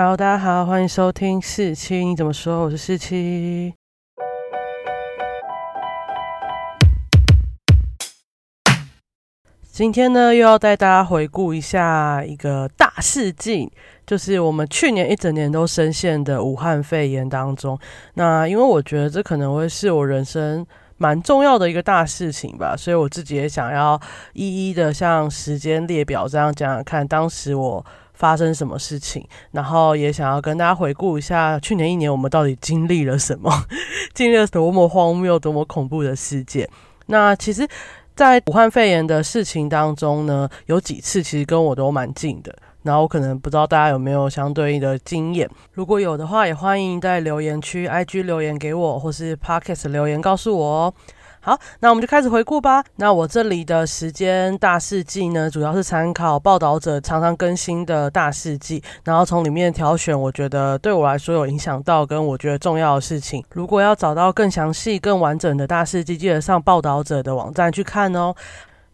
Hello，大家好，欢迎收听四七，你怎么说？我是四七。今天呢，又要带大家回顾一下一个大事件，就是我们去年一整年都深陷的武汉肺炎当中。那因为我觉得这可能会是我人生蛮重要的一个大事情吧，所以我自己也想要一一的像时间列表这样讲讲看，当时我发生什么事情，然后也想要跟大家回顾一下去年一年我们到底经历了什么，经历了多么荒谬、多么恐怖的事件。那其实。在武汉肺炎的事情当中呢，有几次其实跟我都蛮近的，然后我可能不知道大家有没有相对应的经验，如果有的话，也欢迎在留言区 IG 留言给我，或是 Podcast 留言告诉我哦。好，那我们就开始回顾吧。那我这里的时间大事记呢，主要是参考报道者常常更新的大事记，然后从里面挑选我觉得对我来说有影响到跟我觉得重要的事情。如果要找到更详细、更完整的大事记，记得上报道者的网站去看哦。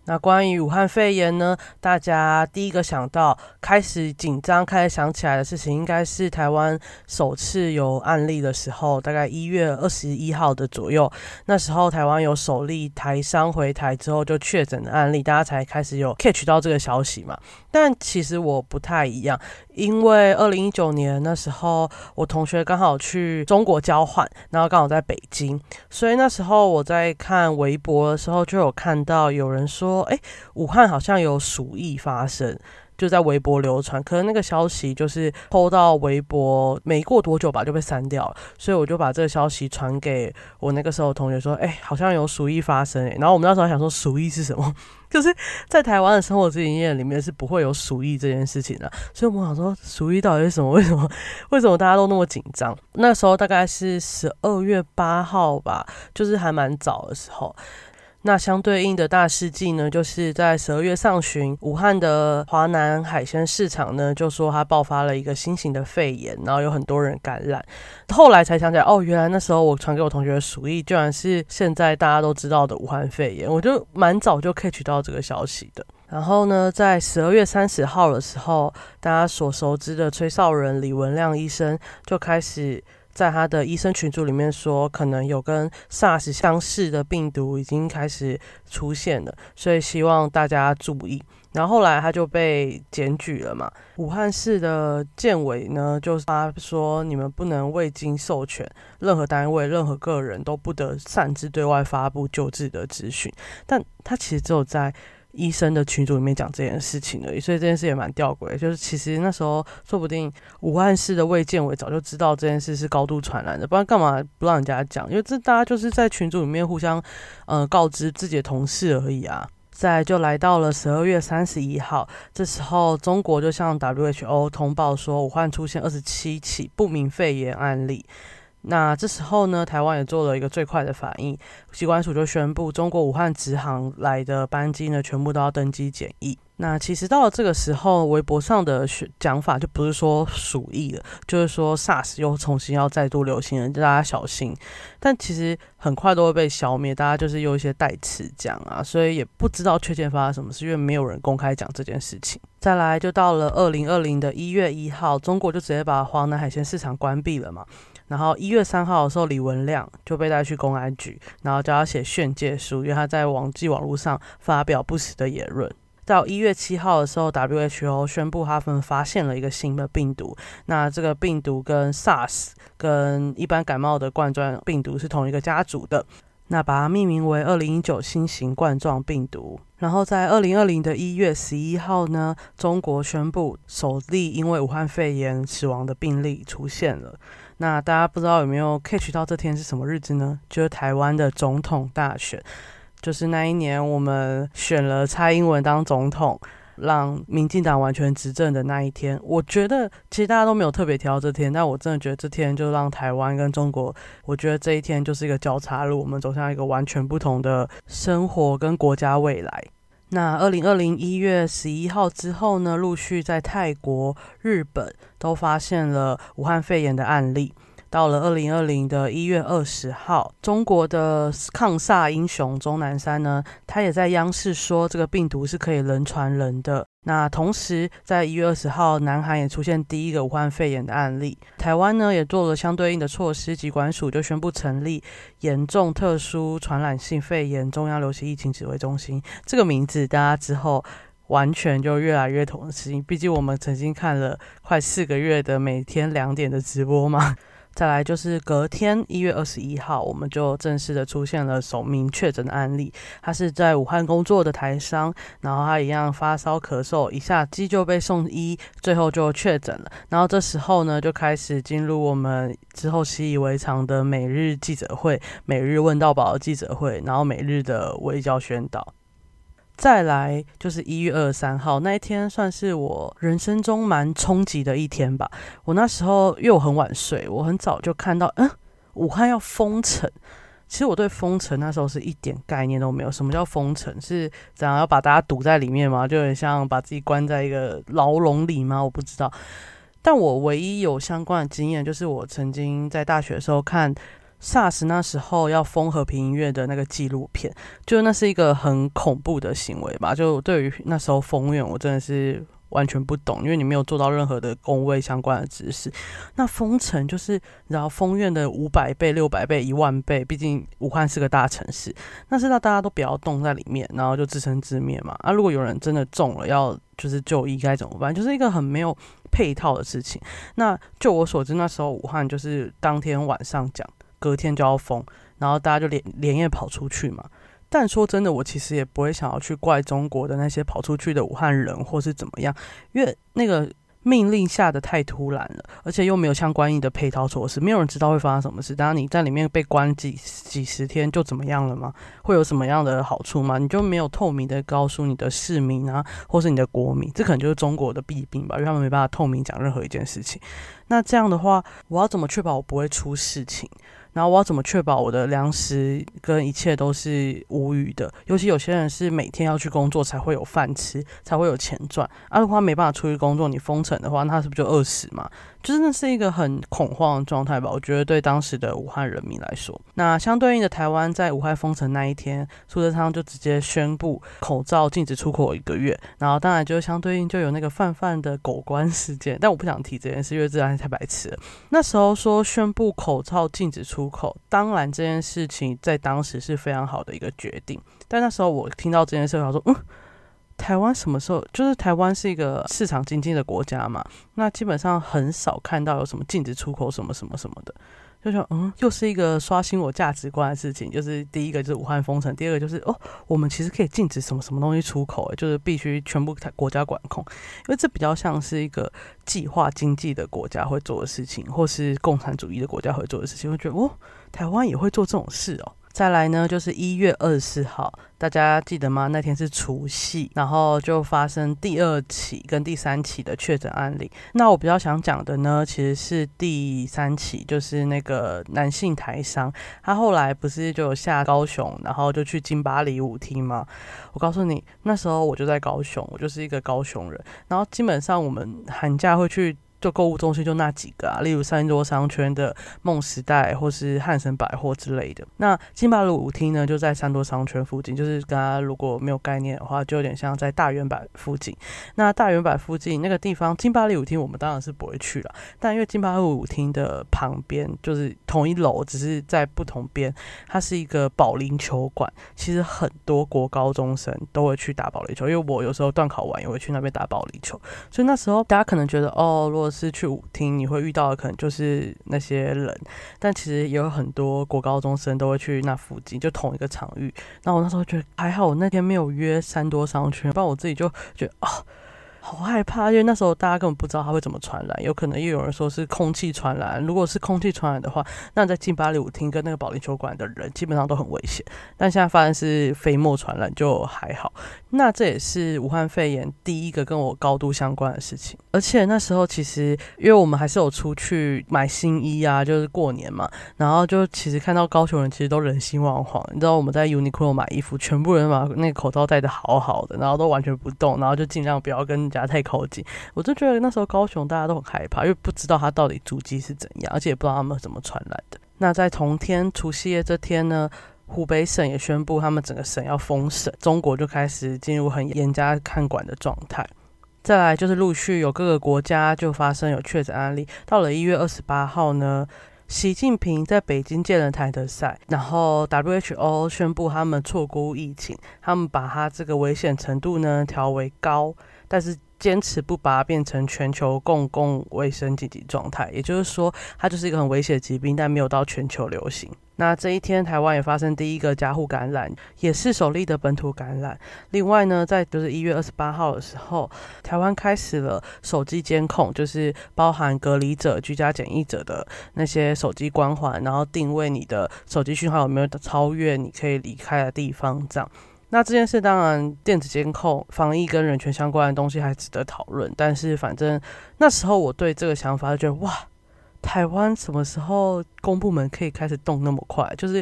那关于武汉肺炎呢？大家第一个想到、开始紧张、开始想起来的事情，应该是台湾首次有案例的时候，大概一月二十一号的左右。那时候台湾有首例台商回台之后就确诊的案例，大家才开始有 catch 到这个消息嘛。但其实我不太一样，因为二零一九年那时候我同学刚好去中国交换，然后刚好在北京，所以那时候我在看微博的时候就有看到有人说，哎，武汉好像有鼠疫发生。就在微博流传，可能那个消息就是抛到微博，没过多久吧就被删掉了，所以我就把这个消息传给我那个时候同学说，哎，好像有鼠疫发生，然后我们那时候想说鼠疫是什么，就是在台湾的生活经验里面是不会有鼠疫这件事情的，所以我们想说鼠疫到底是什么？为什么？为什么大家都那么紧张？那时候大概是十二月八号吧，就是还蛮早的时候。那相对应的大事记呢，就是在十二月上旬，武汉的华南海鲜市场呢，就说它爆发了一个新型的肺炎，然后有很多人感染。后来才想起来，哦，原来那时候我传给我同学的鼠疫，居然是现在大家都知道的武汉肺炎。我就蛮早就 catch 到这个消息的。然后呢，在十二月三十号的时候，大家所熟知的吹哨人李文亮医生就开始。在他的医生群组里面说，可能有跟 SARS 相似的病毒已经开始出现了，所以希望大家注意。然后后来他就被检举了嘛，武汉市的建委呢，就是他说你们不能未经授权，任何单位、任何个人都不得擅自对外发布救治的资讯。但他其实只有在。医生的群组里面讲这件事情而已，所以这件事也蛮吊诡。就是其实那时候说不定武汉市的卫健委早就知道这件事是高度传染的，不然干嘛不让人家讲？因为这大家就是在群组里面互相呃告知自己的同事而已啊。再就来到了十二月三十一号，这时候中国就向 WHO 通报说武汉出现二十七起不明肺炎案例。那这时候呢，台湾也做了一个最快的反应，机关署就宣布，中国武汉直航来的班机呢，全部都要登机检疫。那其实到了这个时候，微博上的讲法就不是说鼠疫了，就是说 SARS 又重新要再度流行了，大家小心。但其实很快都会被消灭，大家就是用一些代词讲啊，所以也不知道确切发生什么事，因为没有人公开讲这件事情。再来就到了二零二零的一月一号，中国就直接把华南海鲜市场关闭了嘛。然后一月三号的时候，李文亮就被带去公安局，然后叫他写劝诫书，因为他在网际网络上发表不实的言论。到一月七号的时候，WHO 宣布他们发现了一个新的病毒，那这个病毒跟 SARS 跟一般感冒的冠状病毒是同一个家族的，那把它命名为二零一九新型冠状病毒。然后在二零二零的一月十一号呢，中国宣布首例因为武汉肺炎死亡的病例出现了。那大家不知道有没有 catch 到这天是什么日子呢？就是台湾的总统大选，就是那一年我们选了蔡英文当总统，让民进党完全执政的那一天。我觉得其实大家都没有特别提到这天，但我真的觉得这天就让台湾跟中国，我觉得这一天就是一个交叉路，我们走向一个完全不同的生活跟国家未来。那二零二零一月十一号之后呢，陆续在泰国、日本都发现了武汉肺炎的案例。到了二零二零的一月二十号，中国的抗萨英雄钟南山呢，他也在央视说这个病毒是可以人传人的。那同时，在一月二十号，南韩也出现第一个武汉肺炎的案例。台湾呢，也做了相对应的措施，疾管署就宣布成立严重特殊传染性肺炎中央流行疫情指挥中心。这个名字，大家之后完全就越来越同情。毕竟我们曾经看了快四个月的每天两点的直播嘛。再来就是隔天一月二十一号，我们就正式的出现了首名确诊的案例。他是在武汉工作的台商，然后他一样发烧咳嗽，一下机就被送医，最后就确诊了。然后这时候呢，就开始进入我们之后习以为常的每日记者会、每日问到宝的记者会，然后每日的微教宣导。再来就是一月二十三号那一天，算是我人生中蛮冲击的一天吧。我那时候因为我很晚睡，我很早就看到，嗯，武汉要封城。其实我对封城那时候是一点概念都没有。什么叫封城？是怎样要把大家堵在里面吗？就很像把自己关在一个牢笼里吗？我不知道。但我唯一有相关的经验，就是我曾经在大学的时候看。SARS 那时候要封和平音乐的那个纪录片，就那是一个很恐怖的行为吧。就对于那时候封院，我真的是完全不懂，因为你没有做到任何的工位相关的知识。那封城就是然后封院的五百倍、六百倍、一万倍，毕竟武汉是个大城市，那是让大家都不要动在里面，然后就自生自灭嘛。啊，如果有人真的中了，要就是就医该怎么办？就是一个很没有配套的事情。那就我所知，那时候武汉就是当天晚上讲。隔天就要封，然后大家就连连夜跑出去嘛。但说真的，我其实也不会想要去怪中国的那些跑出去的武汉人，或是怎么样，因为那个命令下的太突然了，而且又没有相关应的配套措施，没有人知道会发生什么事。当然你在里面被关几几十天就怎么样了吗？会有什么样的好处吗？你就没有透明的告诉你的市民啊，或是你的国民，这可能就是中国的弊病吧，因为他们没办法透明讲任何一件事情。那这样的话，我要怎么确保我不会出事情？然后我要怎么确保我的粮食跟一切都是无虞的？尤其有些人是每天要去工作才会有饭吃，才会有钱赚。啊，如果他没办法出去工作，你封城的话，那他是不是就饿死嘛？就是那是一个很恐慌的状态吧？我觉得对当时的武汉人民来说，那相对应的台湾在武汉封城那一天，苏贞昌就直接宣布口罩禁止出口一个月。然后当然就相对应就有那个泛泛的狗官事件，但我不想提这件事，因为这件事太白痴了。那时候说宣布口罩禁止出口，当然这件事情在当时是非常好的一个决定。但那时候我听到这件事，我想说嗯。台湾什么时候？就是台湾是一个市场经济的国家嘛，那基本上很少看到有什么禁止出口什么什么什么的，就说嗯，又是一个刷新我价值观的事情。就是第一个就是武汉封城，第二个就是哦，我们其实可以禁止什么什么东西出口，就是必须全部国家管控，因为这比较像是一个计划经济的国家会做的事情，或是共产主义的国家会做的事情。我觉得哦，台湾也会做这种事哦。再来呢，就是一月二十四号，大家记得吗？那天是除夕，然后就发生第二起跟第三起的确诊案例。那我比较想讲的呢，其实是第三起，就是那个男性台商，他后来不是就下高雄，然后就去金巴黎舞厅吗？我告诉你，那时候我就在高雄，我就是一个高雄人，然后基本上我们寒假会去。就购物中心就那几个啊，例如三多商圈的梦时代或是汉神百货之类的。那金巴路舞厅呢，就在三多商圈附近，就是大家如果没有概念的话，就有点像在大圆柏附近。那大圆柏附近那个地方，金巴利舞厅我们当然是不会去了，但因为金巴路舞厅的旁边就是同一楼，只是在不同边，它是一个保龄球馆。其实很多国高中生都会去打保龄球，因为我有时候断考完也会去那边打保龄球，所以那时候大家可能觉得哦，如果是去舞厅，你会遇到的可能就是那些人，但其实也有很多国高中生都会去那附近，就同一个场域。那我那时候觉得还好，我那天没有约三多商圈，不然我自己就觉得啊。好害怕，因为那时候大家根本不知道它会怎么传染，有可能又有人说是空气传染。如果是空气传染的话，那在金巴利舞厅跟那个保龄球馆的人基本上都很危险。但现在发现是飞沫传染就还好。那这也是武汉肺炎第一个跟我高度相关的事情。而且那时候其实因为我们还是有出去买新衣啊，就是过年嘛，然后就其实看到高雄人其实都人心惶惶。你知道我们在 Uniqlo 买衣服，全部人把那个口罩戴的好好的，然后都完全不动，然后就尽量不要跟人。家太靠近，我就觉得那时候高雄大家都很害怕，因为不知道他到底足迹是怎样，而且也不知道他们怎么传染的。那在同天除夕夜这天呢，湖北省也宣布他们整个省要封省，中国就开始进入很严加看管的状态。再来就是陆续有各个国家就发生有确诊案例。到了一月二十八号呢，习近平在北京见了台德赛，然后 WHO 宣布他们错估疫情，他们把它这个危险程度呢调为高，但是坚持不把它变成全球公共卫生紧急状态。也就是说，它就是一个很危险的疾病，但没有到全球流行。那这一天，台湾也发生第一个加护感染，也是首例的本土感染。另外呢，在就是一月二十八号的时候，台湾开始了手机监控，就是包含隔离者、居家检疫者的那些手机光环，然后定位你的手机讯号有没有超越你可以离开的地方。这样，那这件事当然电子监控、防疫跟人权相关的东西还值得讨论。但是反正那时候我对这个想法就觉得哇。台湾什么时候公部门可以开始动那么快？就是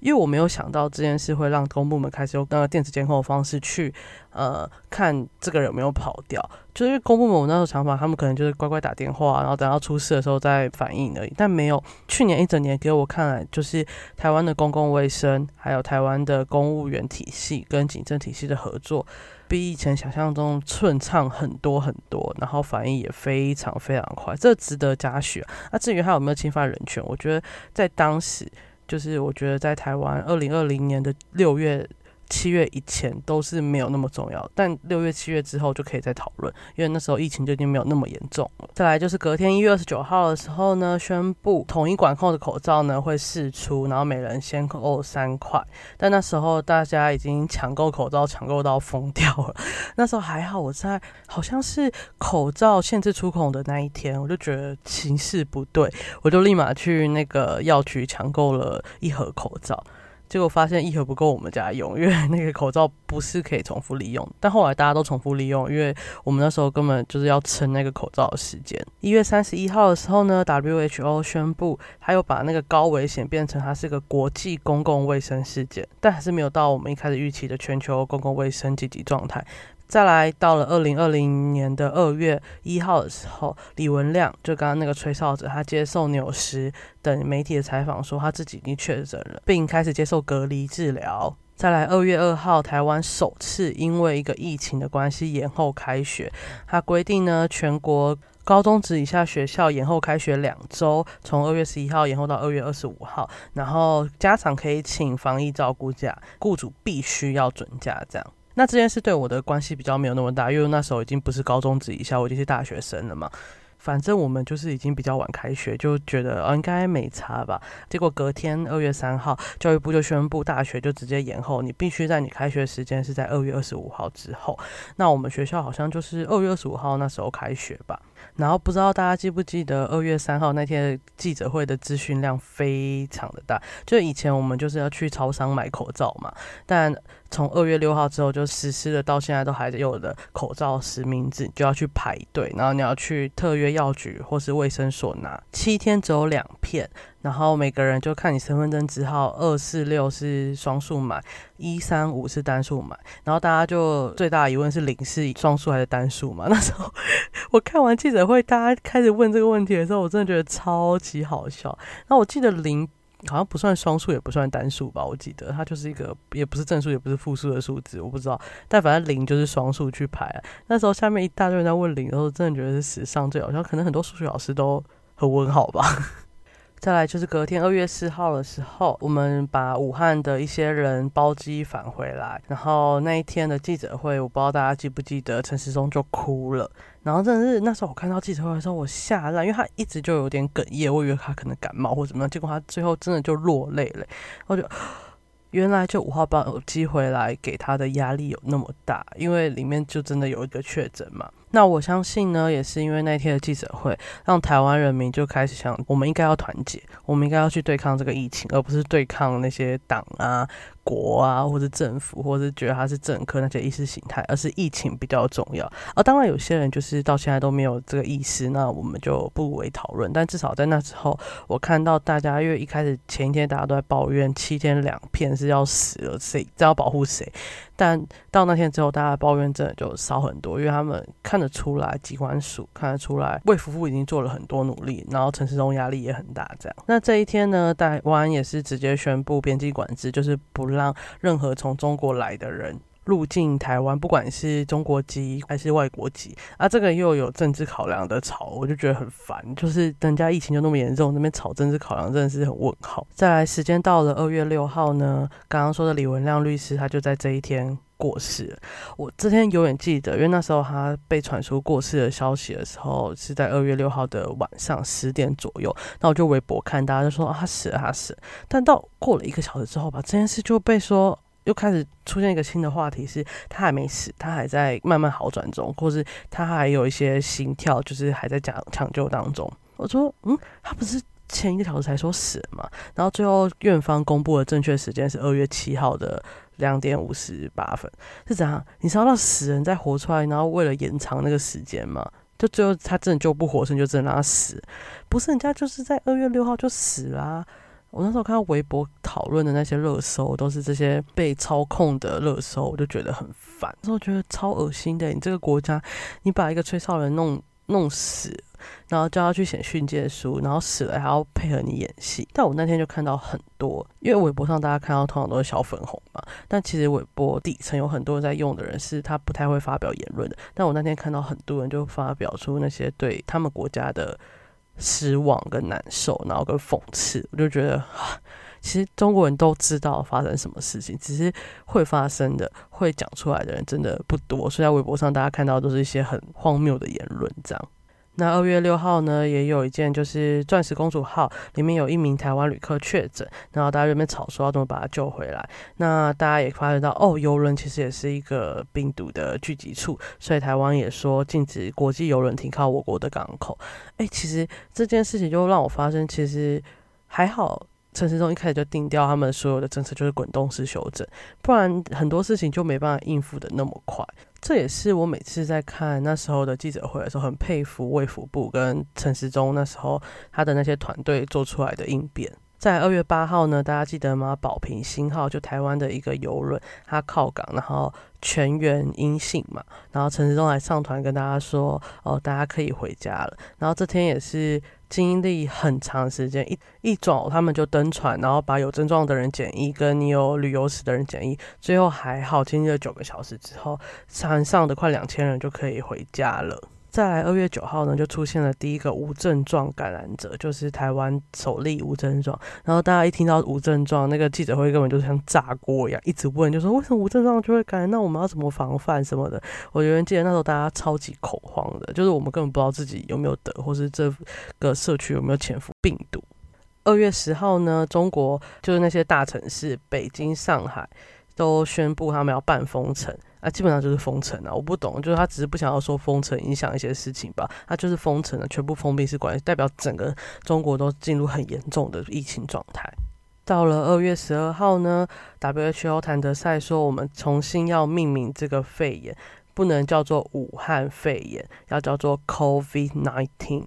因为我没有想到这件事会让公部门开始用那个电子监控的方式去呃看这个人有没有跑掉。就是因为公部门我那时候想法，他们可能就是乖乖打电话，然后等到出事的时候再反应而已。但没有去年一整年给我看来，就是台湾的公共卫生，还有台湾的公务员体系跟警政体系的合作。比以前想象中顺畅很多很多，然后反应也非常非常快，这值得嘉许。那至于他有没有侵犯人权，我觉得在当时，就是我觉得在台湾二零二零年的六月。七月以前都是没有那么重要，但六月、七月之后就可以再讨论，因为那时候疫情就已经没有那么严重了。再来就是隔天一月二十九号的时候呢，宣布统一管控的口罩呢会试出，然后每人先扣三块。但那时候大家已经抢购口罩，抢购到疯掉了。那时候还好，我在好像是口罩限制出口的那一天，我就觉得形势不对，我就立马去那个药局抢购了一盒口罩。结果发现一盒不够我们家用，因为那个口罩不是可以重复利用。但后来大家都重复利用，因为我们那时候根本就是要撑那个口罩的时间。一月三十一号的时候呢，WHO 宣布，它又把那个高危险变成它是个国际公共卫生事件，但还是没有到我们一开始预期的全球公共卫生紧急状态。再来到了二零二零年的二月一号的时候，李文亮就刚刚那个吹哨者，他接受纽时等媒体的采访，说他自己已经确诊了，并开始接受隔离治疗。再来二月二号，台湾首次因为一个疫情的关系延后开学，他规定呢，全国高中职以下学校延后开学两周，从二月十一号延后到二月二十五号，然后家长可以请防疫照顾假，雇主必须要准假，这样。那这件事对我的关系比较没有那么大，因为那时候已经不是高中职以下，我已经是大学生了嘛。反正我们就是已经比较晚开学，就觉得应该没差吧。结果隔天二月三号，教育部就宣布大学就直接延后，你必须在你开学时间是在二月二十五号之后。那我们学校好像就是二月二十五号那时候开学吧。然后不知道大家记不记得二月三号那天记者会的资讯量非常的大，就以前我们就是要去超商买口罩嘛，但从二月六号之后就实施了，到现在都还有的口罩实名制，就要去排队，然后你要去特约药局或是卫生所拿，七天只有两片，然后每个人就看你身份证字号，二四六是双数买，一三五是单数买，然后大家就最大的疑问是零是双数还是单数嘛？那时候我看完记者会，大家开始问这个问题的时候，我真的觉得超级好笑。那我记得零。好像不算双数，也不算单数吧？我记得它就是一个，也不是正数，也不是负数的数字，我不知道。但反正零就是双数去排。那时候下面一大堆人在问零的时候，真的觉得是史上最好笑。可能很多数学老师都很问号吧。再来就是隔天二月四号的时候，我们把武汉的一些人包机返回来。然后那一天的记者会，我不知道大家记不记得，陈时中就哭了。然后真的是那时候我看到记者会的时候，我吓烂，因为他一直就有点哽咽，我以为他可能感冒或怎么样，结果他最后真的就落泪了。我就原来就五号包机回来给他的压力有那么大，因为里面就真的有一个确诊嘛。那我相信呢，也是因为那天的记者会，让台湾人民就开始想，我们应该要团结，我们应该要去对抗这个疫情，而不是对抗那些党啊、国啊，或者政府，或者觉得他是政客那些意识形态，而是疫情比较重要。而当然，有些人就是到现在都没有这个意识，那我们就不为讨论。但至少在那时候，我看到大家，因为一开始前一天大家都在抱怨七天两片是要死了，谁这要保护谁？但到那天之后，大家抱怨真的就少很多，因为他们看得出来，机关署看得出来，魏夫妇已经做了很多努力，然后陈世忠压力也很大。这样，那这一天呢，台湾也是直接宣布边境管制，就是不让让任何从中国来的人入境台湾，不管是中国籍还是外国籍，啊，这个又有政治考量的吵，我就觉得很烦。就是人家疫情就那么严重，那边吵政治考量真的是很问号。再来，时间到了二月六号呢，刚刚说的李文亮律师，他就在这一天。过世，我这天永远记得，因为那时候他被传出过世的消息的时候，是在二月六号的晚上十点左右。那我就微博看，大家就说啊，他死了，他死了。但到过了一个小时之后吧，这件事就被说又开始出现一个新的话题，是他还没死，他还在慢慢好转中，或是他还有一些心跳，就是还在抢抢救当中。我说，嗯，他不是前一个小时才说死了嘛？然后最后院方公布的正确时间是二月七号的。两点五十八分是怎样？你知道死人再活出来，然后为了延长那个时间嘛，就最后他真的救不活，生就真的让他死。不是人家就是在二月六号就死啦。我那时候看到微博讨论的那些热搜，都是这些被操控的热搜，我就觉得很烦。那时候觉得超恶心的，你这个国家，你把一个吹哨人弄弄死。然后叫他去写训诫书，然后死了还要配合你演戏。但我那天就看到很多，因为微博上大家看到通常都是小粉红嘛，但其实微博底层有很多人在用的人是他不太会发表言论的。但我那天看到很多人就发表出那些对他们国家的失望跟难受，然后跟讽刺，我就觉得，其实中国人都知道发生什么事情，只是会发生的、会讲出来的人真的不多。所以在微博上大家看到都是一些很荒谬的言论，这样。那二月六号呢，也有一件，就是钻石公主号里面有一名台湾旅客确诊，然后大家这边吵说要怎么把他救回来。那大家也发现到，哦，游轮其实也是一个病毒的聚集处，所以台湾也说禁止国际游轮停靠我国的港口。哎，其实这件事情就让我发生，其实还好。陈时中一开始就定掉他们所有的政策就是滚动式修正，不然很多事情就没办法应付的那么快。这也是我每次在看那时候的记者会的时候，很佩服卫福部跟陈时中那时候他的那些团队做出来的应变。在二月八号呢，大家记得吗？保平星号就台湾的一个游轮，它靠港，然后全员阴性嘛，然后陈时中来上团跟大家说，哦，大家可以回家了。然后这天也是经历很长时间，一一早他们就登船，然后把有症状的人检疫，跟你有旅游史的人检疫，最后还好，经历了九个小时之后，船上的快两千人就可以回家了。再来二月九号呢，就出现了第一个无症状感染者，就是台湾首例无症状。然后大家一听到无症状，那个记者会根本就像炸锅一样，一直问，就说为什么无症状就会感染？那我们要怎么防范什么的？我有人记得那时候大家超级恐慌的，就是我们根本不知道自己有没有得，或是这个社区有没有潜伏病毒。二月十号呢，中国就是那些大城市，北京、上海都宣布他们要办封城。啊，基本上就是封城啊！我不懂，就是他只是不想要说封城影响一些事情吧？他就是封城了，全部封闭式管理，代表整个中国都进入很严重的疫情状态。到了二月十二号呢，WHO 谭德赛说，我们重新要命名这个肺炎，不能叫做武汉肺炎，要叫做 COVID-19，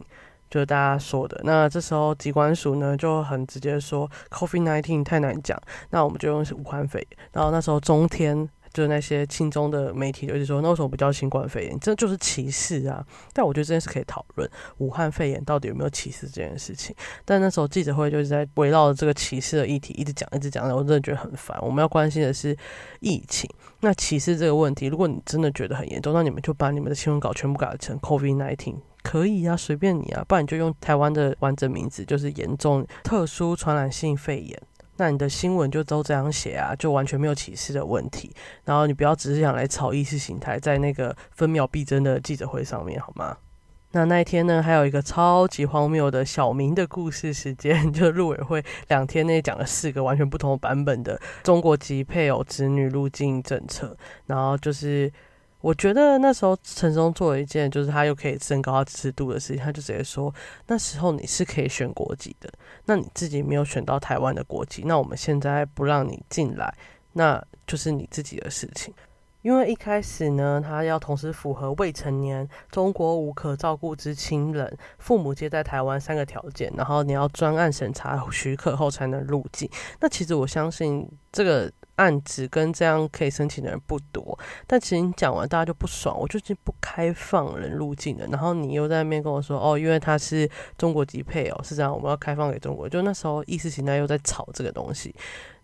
就是大家说的。那这时候疾管署呢就很直接说，COVID-19 太难讲，那我们就用武汉肺炎。然后那时候中天。就是那些轻中的媒体，就一直说，那为什么不叫新冠肺炎？这就是歧视啊！但我觉得这件事可以讨论，武汉肺炎到底有没有歧视这件事情。但那时候记者会就是在围绕着这个歧视的议题一直讲，一直讲，我真的觉得很烦。我们要关心的是疫情，那歧视这个问题，如果你真的觉得很严重，那你们就把你们的新闻稿全部改成 COVID nineteen，可以啊，随便你啊，不然你就用台湾的完整名字，就是严重特殊传染性肺炎。那你的新闻就都这样写啊，就完全没有歧视的问题。然后你不要只是想来炒意识形态，在那个分秒必争的记者会上面，好吗？那那一天呢，还有一个超级荒谬的小明的故事时间，就是陆委会两天内讲了四个完全不同版本的中国籍配偶子女入境政策，然后就是。我觉得那时候陈松做了一件，就是他又可以升高他支持度的事情，他就直接说，那时候你是可以选国籍的，那你自己没有选到台湾的国籍，那我们现在不让你进来，那就是你自己的事情。因为一开始呢，他要同时符合未成年、中国无可照顾之亲人、父母皆在台湾三个条件，然后你要专案审查许可后才能入境。那其实我相信这个。案子跟这样可以申请的人不多，但其实你讲完大家就不爽，我就是不开放人入境的。然后你又在那边跟我说，哦，因为他是中国籍配偶，是这样，我们要开放给中国。就那时候意识形态又在炒这个东西。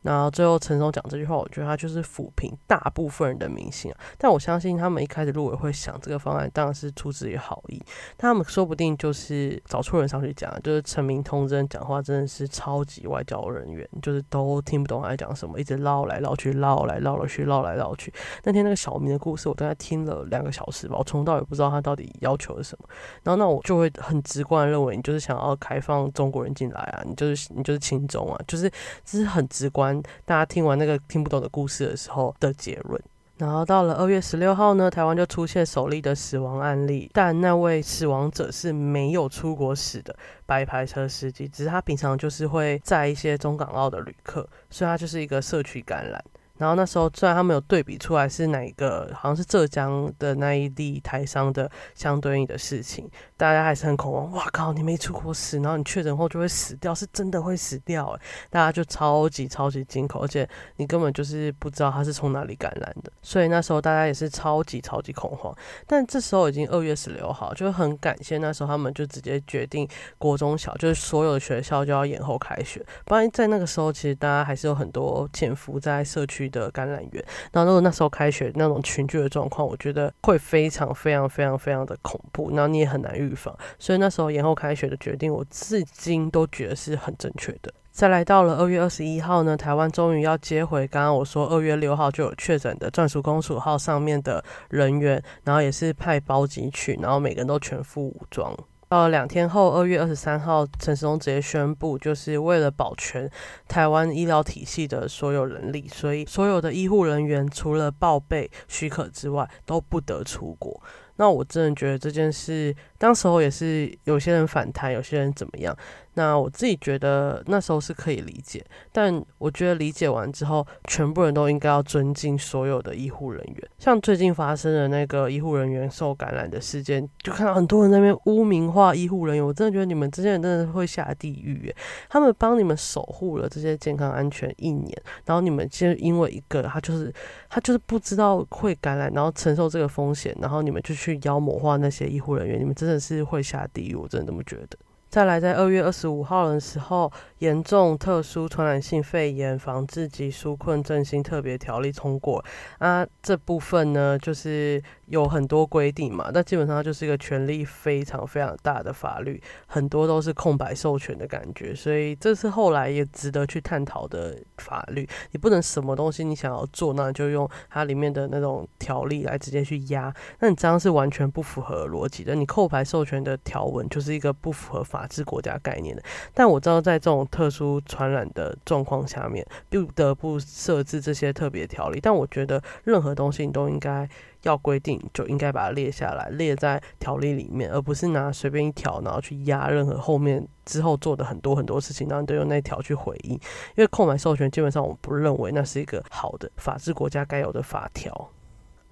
然后最后陈松讲这句话，我觉得他就是抚平大部分人的迷信啊。但我相信他们一开始陆委会想这个方案，当然是出自于好意，他们说不定就是找错人上去讲，就是陈明通真讲话真的是超级外交人员，就是都听不懂他在讲什么，一直唠来唠去，唠来唠去，唠来唠去。那天那个小明的故事，我大概听了两个小时吧，我从到也不知道他到底要求是什么。然后那我就会很直观认为，你就是想要开放中国人进来啊，你就是你就是亲中啊，就是这是很直观。大家听完那个听不懂的故事的时候的结论。然后到了二月十六号呢，台湾就出现首例的死亡案例，但那位死亡者是没有出国史的白牌车司机，只是他平常就是会载一些中港澳的旅客，所以他就是一个社区感染。然后那时候虽然他们有对比出来是哪一个，好像是浙江的那一例台商的相对应的事情，大家还是很恐慌。哇靠，你没出过事，然后你确诊后就会死掉，是真的会死掉哎！大家就超级超级惊恐，而且你根本就是不知道他是从哪里感染的，所以那时候大家也是超级超级恐慌。但这时候已经二月十六号，就很感谢那时候他们就直接决定国中小就是所有的学校就要延后开学，不然在那个时候其实大家还是有很多潜伏在社区。的感染源，然后如果那时候开学那种群聚的状况，我觉得会非常非常非常非常的恐怖，然后你也很难预防，所以那时候延后开学的决定，我至今都觉得是很正确的。再来到了二月二十一号呢，台湾终于要接回刚刚我说二月六号就有确诊的专属公署号上面的人员，然后也是派包机去，然后每个人都全副武装。到了两天后，二月二十三号，陈时中直接宣布，就是为了保全台湾医疗体系的所有人力，所以所有的医护人员除了报备许可之外，都不得出国。那我真的觉得这件事，当时候也是有些人反弹，有些人怎么样。那我自己觉得那时候是可以理解，但我觉得理解完之后，全部人都应该要尊敬所有的医护人员。像最近发生的那个医护人员受感染的事件，就看到很多人那边污名化医护人员，我真的觉得你们这些人真的会下地狱。他们帮你们守护了这些健康安全一年，然后你们就因为一个他就是他就是不知道会感染，然后承受这个风险，然后你们就去妖魔化那些医护人员，你们真的是会下地狱。我真的这么觉得。再来，在二月二十五号的时候，严重特殊传染性肺炎防治及纾困振兴特别条例通过啊，这部分呢，就是有很多规定嘛，那基本上就是一个权力非常非常大的法律，很多都是空白授权的感觉，所以这是后来也值得去探讨的法律。你不能什么东西你想要做，那就用它里面的那种条例来直接去压，那你这样是完全不符合逻辑的。你空白授权的条文就是一个不符合法。法治国家概念的，但我知道在这种特殊传染的状况下面，不得不设置这些特别条例。但我觉得任何东西你都应该要规定，就应该把它列下来，列在条例里面，而不是拿随便一条，然后去压任何后面之后做的很多很多事情，然后都用那条去回应。因为空白授权，基本上我们不认为那是一个好的法治国家该有的法条。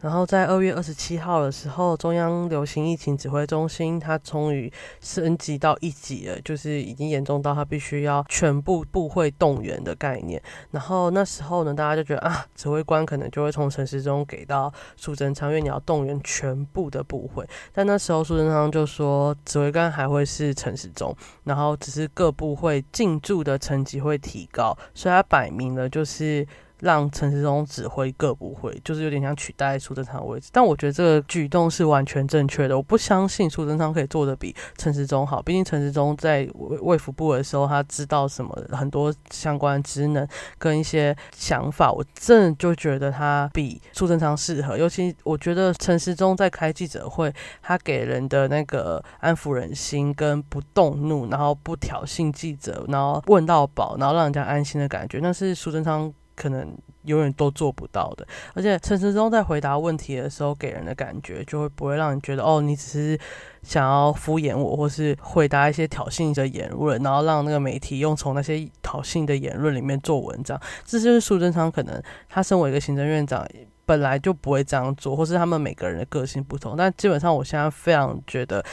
然后在二月二十七号的时候，中央流行疫情指挥中心它终于升级到一级了，就是已经严重到它必须要全部部会动员的概念。然后那时候呢，大家就觉得啊，指挥官可能就会从陈时中给到苏贞昌，因为你要动员全部的部会。但那时候苏贞昌就说，指挥官还会是陈时中，然后只是各部会进驻的层级会提高，所以他摆明了就是。让陈时中指挥各部会，就是有点像取代苏贞昌的位置。但我觉得这个举动是完全正确的。我不相信苏贞昌可以做的比陈时中好。毕竟陈时中在卫卫福部的时候，他知道什么很多相关职能跟一些想法，我真的就觉得他比苏贞昌适合。尤其我觉得陈时中在开记者会，他给人的那个安抚人心跟不动怒，然后不挑衅记者，然后问到饱，然后让人家安心的感觉，那是苏贞昌。可能永远都做不到的，而且陈时中在回答问题的时候，给人的感觉就会不会让你觉得哦，你只是想要敷衍我，或是回答一些挑衅的言论，然后让那个媒体用从那些挑衅的言论里面做文章。这就是苏贞昌可能他身为一个行政院长，本来就不会这样做，或是他们每个人的个性不同。但基本上，我现在非常觉得。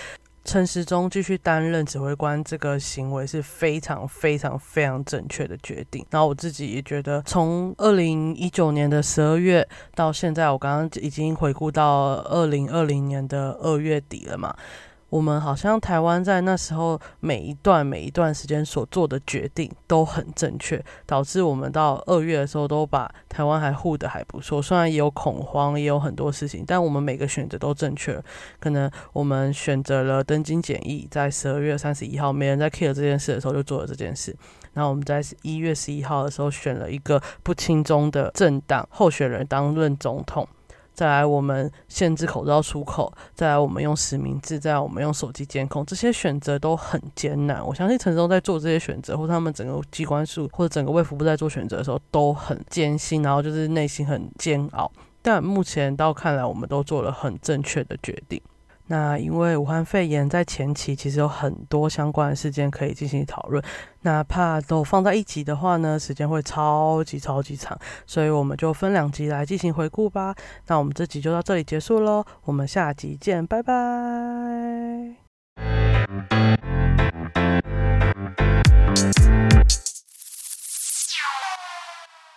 陈时中继续担任指挥官，这个行为是非常非常非常正确的决定。然后我自己也觉得，从二零一九年的十二月到现在，我刚刚已经回顾到二零二零年的二月底了嘛。我们好像台湾在那时候每一段每一段时间所做的决定都很正确，导致我们到二月的时候都把台湾还护得还不错。虽然也有恐慌，也有很多事情，但我们每个选择都正确。可能我们选择了登京检疫，在十二月三十一号没人在 care 这件事的时候就做了这件事。然后我们在一月十一号的时候选了一个不轻中的政党候选人当任总统。再来，我们限制口罩出口；再来，我们用实名制；再来，我们用手机监控。这些选择都很艰难。我相信陈忠在做这些选择，或他们整个机关数或者整个卫福部在做选择的时候都很艰辛，然后就是内心很煎熬。但目前到看来，我们都做了很正确的决定。那因为武汉肺炎在前期其实有很多相关的事件可以进行讨论那怕都放在一起的话呢时间会超级超级长所以我们就分两集来进行回顾吧。那我们这集就到这里结束喽我们下集见拜拜。